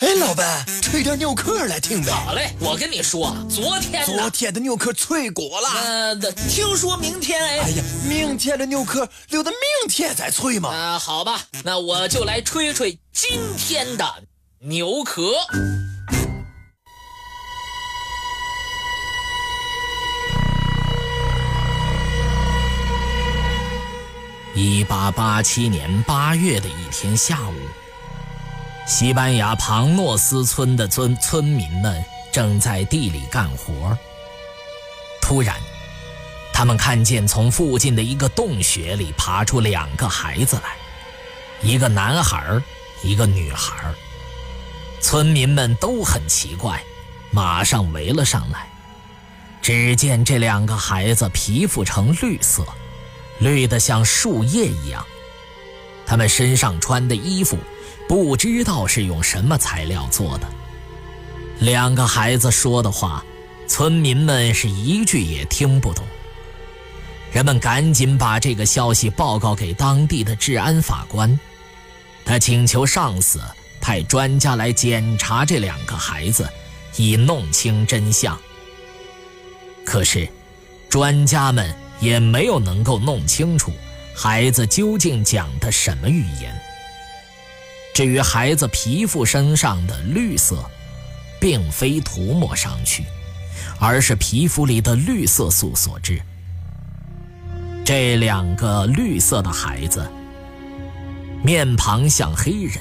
哎，老板，吹点牛壳来听呗。好嘞，我跟你说，昨天昨天的牛壳脆果了。呃，听说明天哎。哎呀，明天的牛壳留到明天再吹嘛。啊，好吧，那我就来吹吹今天的牛壳。一八八七年八月的一天下午，西班牙庞诺斯村的村村民们正在地里干活。突然，他们看见从附近的一个洞穴里爬出两个孩子来，一个男孩，一个女孩。村民们都很奇怪，马上围了上来。只见这两个孩子皮肤呈绿色。绿得像树叶一样，他们身上穿的衣服不知道是用什么材料做的。两个孩子说的话，村民们是一句也听不懂。人们赶紧把这个消息报告给当地的治安法官，他请求上司派专家来检查这两个孩子，以弄清真相。可是，专家们。也没有能够弄清楚孩子究竟讲的什么语言。至于孩子皮肤身上的绿色，并非涂抹上去，而是皮肤里的绿色素所致。这两个绿色的孩子，面庞像黑人，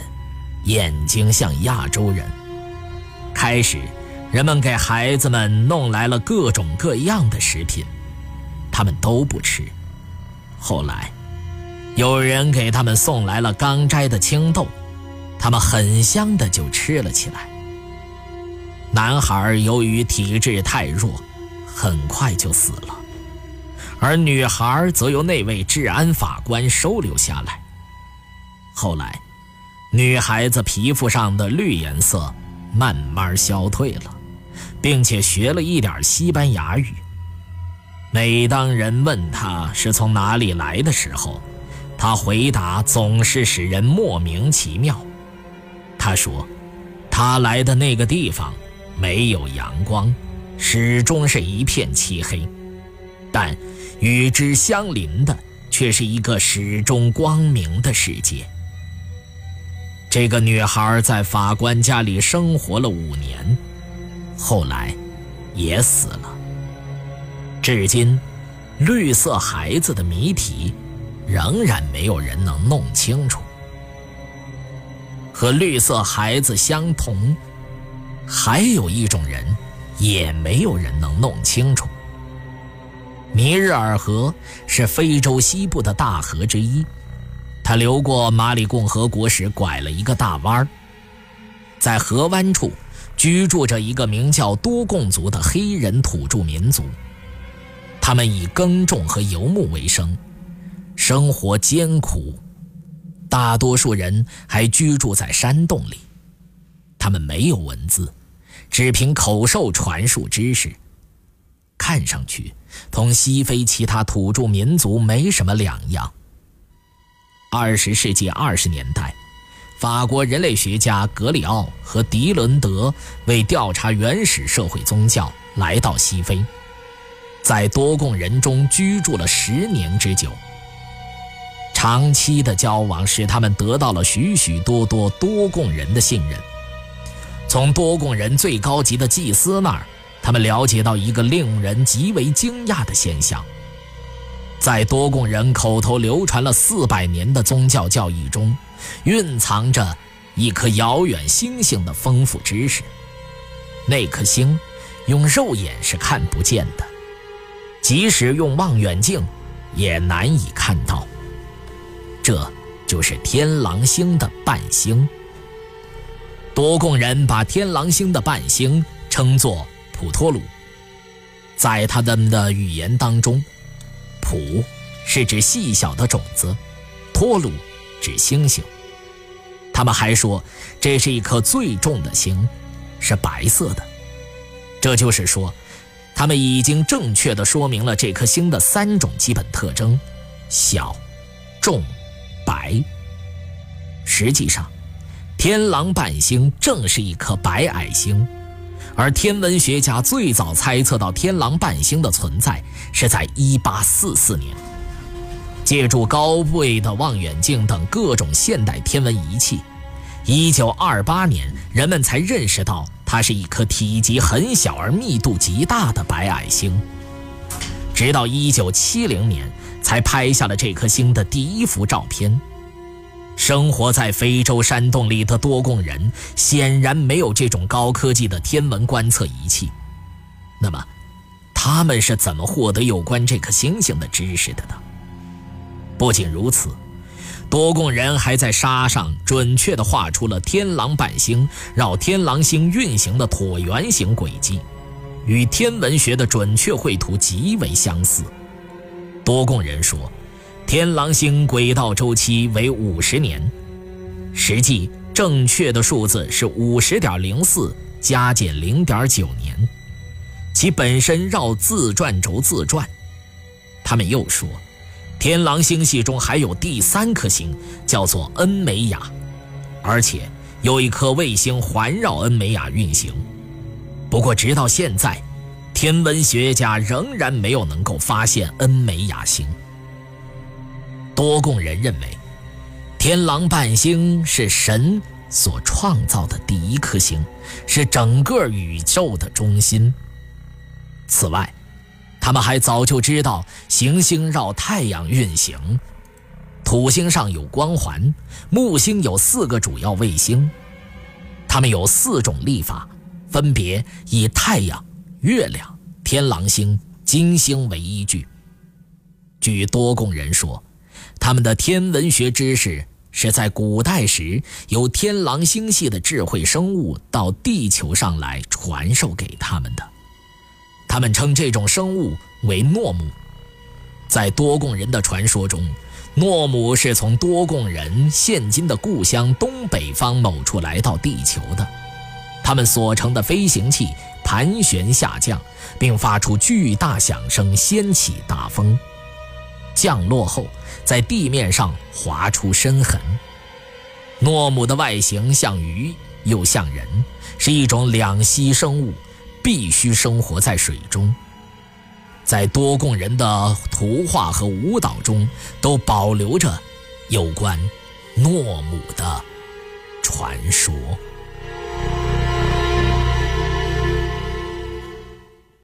眼睛像亚洲人。开始，人们给孩子们弄来了各种各样的食品。他们都不吃。后来，有人给他们送来了刚摘的青豆，他们很香的就吃了起来。男孩由于体质太弱，很快就死了，而女孩则由那位治安法官收留下来。后来，女孩子皮肤上的绿颜色慢慢消退了，并且学了一点西班牙语。每当人问他是从哪里来的时候，他回答总是使人莫名其妙。他说，他来的那个地方没有阳光，始终是一片漆黑，但与之相邻的却是一个始终光明的世界。这个女孩在法官家里生活了五年，后来也死了。至今，绿色孩子的谜题仍然没有人能弄清楚。和绿色孩子相同，还有一种人，也没有人能弄清楚。尼日尔河是非洲西部的大河之一，它流过马里共和国时拐了一个大弯儿，在河湾处居住着一个名叫多贡族的黑人土著民族。他们以耕种和游牧为生，生活艰苦，大多数人还居住在山洞里。他们没有文字，只凭口授传述知识。看上去同西非其他土著民族没什么两样。二十世纪二十年代，法国人类学家格里奥和迪伦德为调查原始社会宗教，来到西非。在多贡人中居住了十年之久，长期的交往使他们得到了许许多多多贡人的信任。从多贡人最高级的祭司那儿，他们了解到一个令人极为惊讶的现象：在多贡人口头流传了四百年的宗教教义中，蕴藏着一颗遥远星星的丰富知识。那颗星，用肉眼是看不见的。即使用望远镜，也难以看到。这就是天狼星的伴星。多贡人把天狼星的伴星称作普托鲁。在他们的语言当中，普是指细小的种子，托鲁指星星。他们还说，这是一颗最重的星，是白色的。这就是说。他们已经正确的说明了这颗星的三种基本特征：小、重、白。实际上，天狼半星正是一颗白矮星，而天文学家最早猜测到天狼半星的存在是在1844年，借助高倍的望远镜等各种现代天文仪器，1928年人们才认识到它是一颗体积很小而密度极大的白矮星，直到1970年才拍下了这颗星的第一幅照片。生活在非洲山洞里的多贡人显然没有这种高科技的天文观测仪器。那么，他们是怎么获得有关这颗星星的知识的呢？不仅如此，多贡人还在沙上准确地画出了天狼伴星绕天狼星运行的椭圆形轨迹，与天文学的准确绘图极为相似。多贡人说。天狼星轨道周期为五十年，实际正确的数字是五十点零四加减零点九年，其本身绕自转轴自转。他们又说，天狼星系中还有第三颗星，叫做恩美亚，而且有一颗卫星环绕恩美亚运行。不过，直到现在，天文学家仍然没有能够发现恩美亚星。多贡人认为，天狼伴星是神所创造的第一颗星，是整个宇宙的中心。此外，他们还早就知道行星绕太阳运行，土星上有光环，木星有四个主要卫星，他们有四种历法，分别以太阳、月亮、天狼星、金星为依据。据多贡人说。他们的天文学知识是在古代时由天狼星系的智慧生物到地球上来传授给他们的。他们称这种生物为诺姆。在多贡人的传说中，诺姆是从多贡人现今的故乡东北方某处来到地球的。他们所乘的飞行器盘旋下降，并发出巨大响声，掀起大风。降落后，在地面上划出深痕。诺姆的外形像鱼又像人，是一种两栖生物，必须生活在水中。在多贡人的图画和舞蹈中，都保留着有关诺姆的传说。